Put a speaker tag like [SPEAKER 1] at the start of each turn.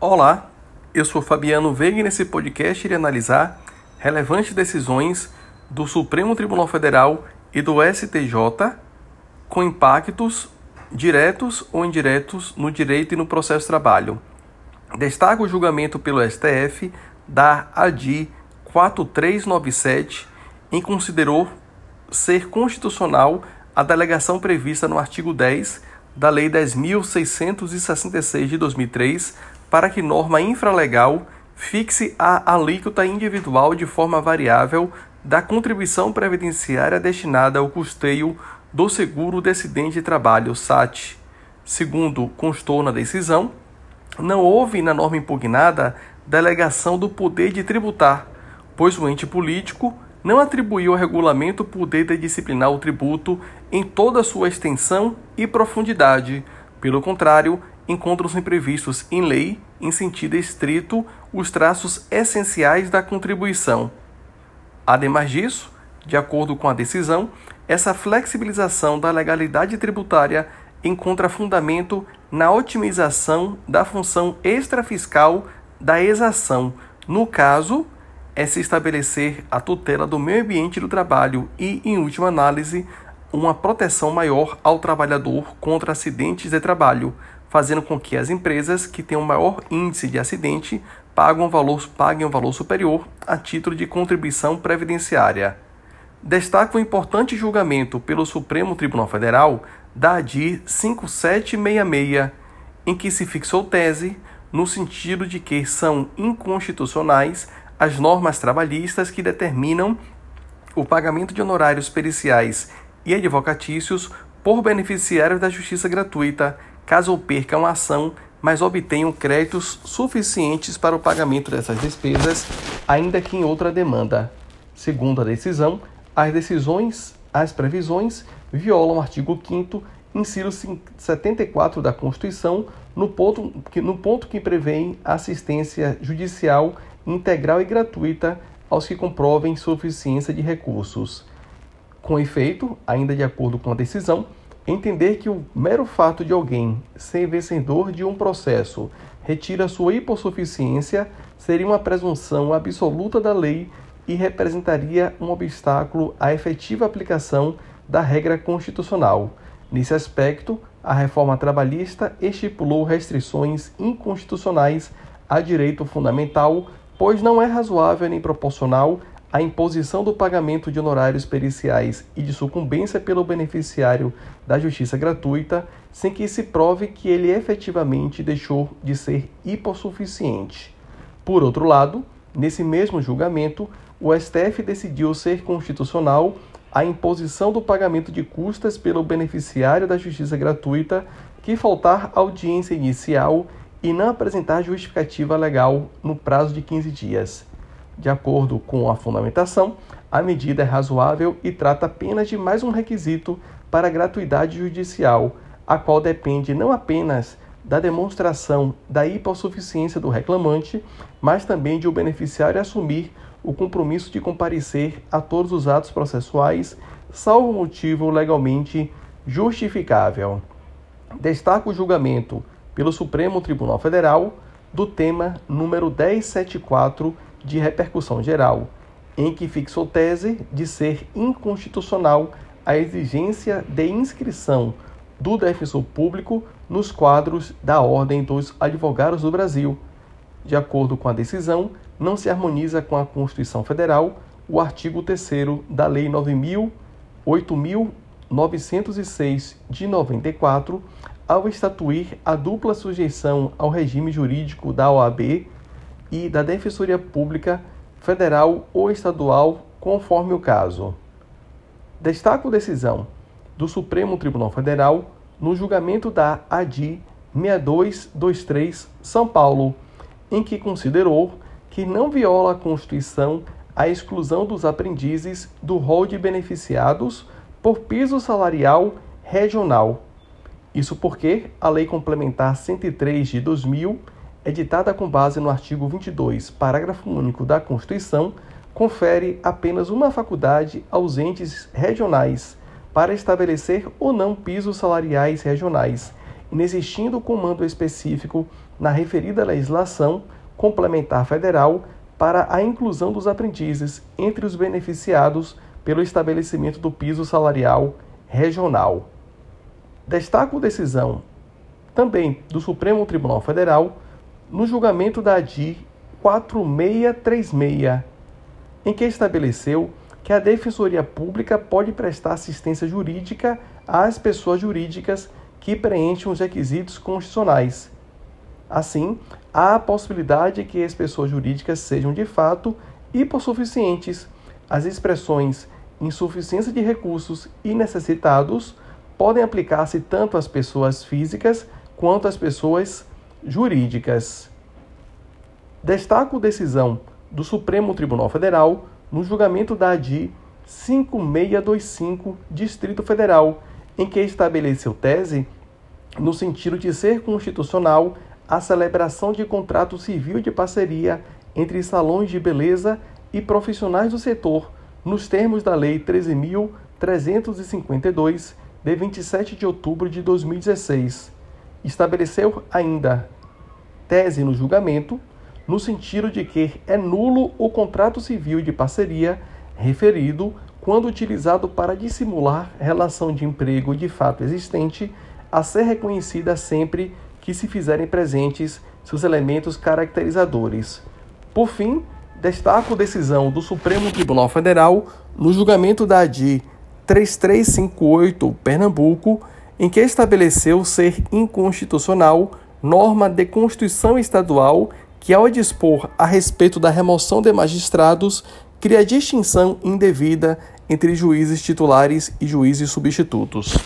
[SPEAKER 1] Olá, eu sou Fabiano Veiga e nesse podcast irei analisar relevantes decisões do Supremo Tribunal Federal e do STJ com impactos diretos ou indiretos no direito e no processo de trabalho. Destaca o julgamento pelo STF da ADI 4397, em considerou ser constitucional a delegação prevista no artigo 10 da Lei 10.666 de 2003 para que norma infralegal fixe a alíquota individual de forma variável da contribuição previdenciária destinada ao custeio do seguro de acidente de trabalho SAT. Segundo constou na decisão, não houve na norma impugnada delegação do poder de tributar, pois o ente político não atribuiu ao regulamento o poder de disciplinar o tributo em toda a sua extensão e profundidade. Pelo contrário, encontram-se previstos em lei, em sentido estrito, os traços essenciais da contribuição. Ademais disso, de acordo com a decisão, essa flexibilização da legalidade tributária encontra fundamento na otimização da função extrafiscal da exação. No caso, é se estabelecer a tutela do meio ambiente do trabalho e, em última análise, uma proteção maior ao trabalhador contra acidentes de trabalho, fazendo com que as empresas que têm um maior índice de acidente paguem um valor, paguem um valor superior a título de contribuição previdenciária. Destaca o importante julgamento pelo Supremo Tribunal Federal da ADI 5766, em que se fixou tese no sentido de que são inconstitucionais as normas trabalhistas que determinam o pagamento de honorários periciais e advocatícios por beneficiários da justiça gratuita, caso percam a ação, mas obtenham créditos suficientes para o pagamento dessas despesas, ainda que em outra demanda. Segundo a decisão, as decisões, as previsões violam o artigo 5 inciso 74 da Constituição, no ponto que, no ponto que prevê assistência judicial integral e gratuita aos que comprovem suficiência de recursos. Com efeito, ainda de acordo com a decisão, entender que o mero fato de alguém ser vencedor de um processo retira sua hipossuficiência seria uma presunção absoluta da lei e representaria um obstáculo à efetiva aplicação da regra constitucional. Nesse aspecto, a reforma trabalhista estipulou restrições inconstitucionais a direito fundamental, pois não é razoável nem proporcional a imposição do pagamento de honorários periciais e de sucumbência pelo beneficiário da justiça gratuita, sem que se prove que ele efetivamente deixou de ser hipossuficiente. Por outro lado, nesse mesmo julgamento, o STF decidiu ser constitucional a imposição do pagamento de custas pelo beneficiário da justiça gratuita que faltar audiência inicial e não apresentar justificativa legal no prazo de 15 dias. De acordo com a fundamentação, a medida é razoável e trata apenas de mais um requisito para a gratuidade judicial, a qual depende não apenas da demonstração da hipossuficiência do reclamante, mas também de o beneficiário assumir o compromisso de comparecer a todos os atos processuais, salvo motivo legalmente justificável. Destaca o julgamento pelo Supremo Tribunal Federal do tema número 1074 de repercussão geral, em que fixou tese de ser inconstitucional a exigência de inscrição do defensor público nos quadros da Ordem dos Advogados do Brasil. De acordo com a decisão, não se harmoniza com a Constituição Federal o artigo 3 da Lei 8.906 de 94, ao estatuir a dupla sujeição ao regime jurídico da OAB e da Defensoria Pública Federal ou Estadual, conforme o caso. Destaco decisão do Supremo Tribunal Federal no julgamento da ADI 6223 São Paulo, em que considerou que não viola a Constituição a exclusão dos aprendizes do rol de beneficiados por piso salarial regional. Isso porque a Lei Complementar 103 de 2000, editada com base no artigo 22, parágrafo único da Constituição, confere apenas uma faculdade aos entes regionais para estabelecer ou não pisos salariais regionais, inexistindo comando específico na referida legislação complementar federal para a inclusão dos aprendizes entre os beneficiados pelo estabelecimento do piso salarial regional. Destaco decisão também do Supremo Tribunal Federal no julgamento da ADI 4636, em que estabeleceu que a Defensoria Pública pode prestar assistência jurídica às pessoas jurídicas que preenchem os requisitos constitucionais. Assim, há a possibilidade de que as pessoas jurídicas sejam de fato hipossuficientes. As expressões insuficiência de recursos e necessitados podem aplicar-se tanto às pessoas físicas quanto às pessoas jurídicas. Destaco decisão do Supremo Tribunal Federal no julgamento da ADI 5625, Distrito Federal, em que estabeleceu tese no sentido de ser constitucional a celebração de contrato civil de parceria entre salões de beleza e profissionais do setor, nos termos da Lei 13.352, de 27 de outubro de 2016. Estabeleceu ainda tese no julgamento, no sentido de que é nulo o contrato civil de parceria referido quando utilizado para dissimular relação de emprego de fato existente, a ser reconhecida sempre que se fizerem presentes seus elementos caracterizadores. Por fim, destaco decisão do Supremo Tribunal Federal no julgamento da ADI 3358 Pernambuco, em que estabeleceu ser inconstitucional norma de Constituição Estadual que, ao dispor a respeito da remoção de magistrados, cria distinção indevida entre juízes titulares e juízes substitutos.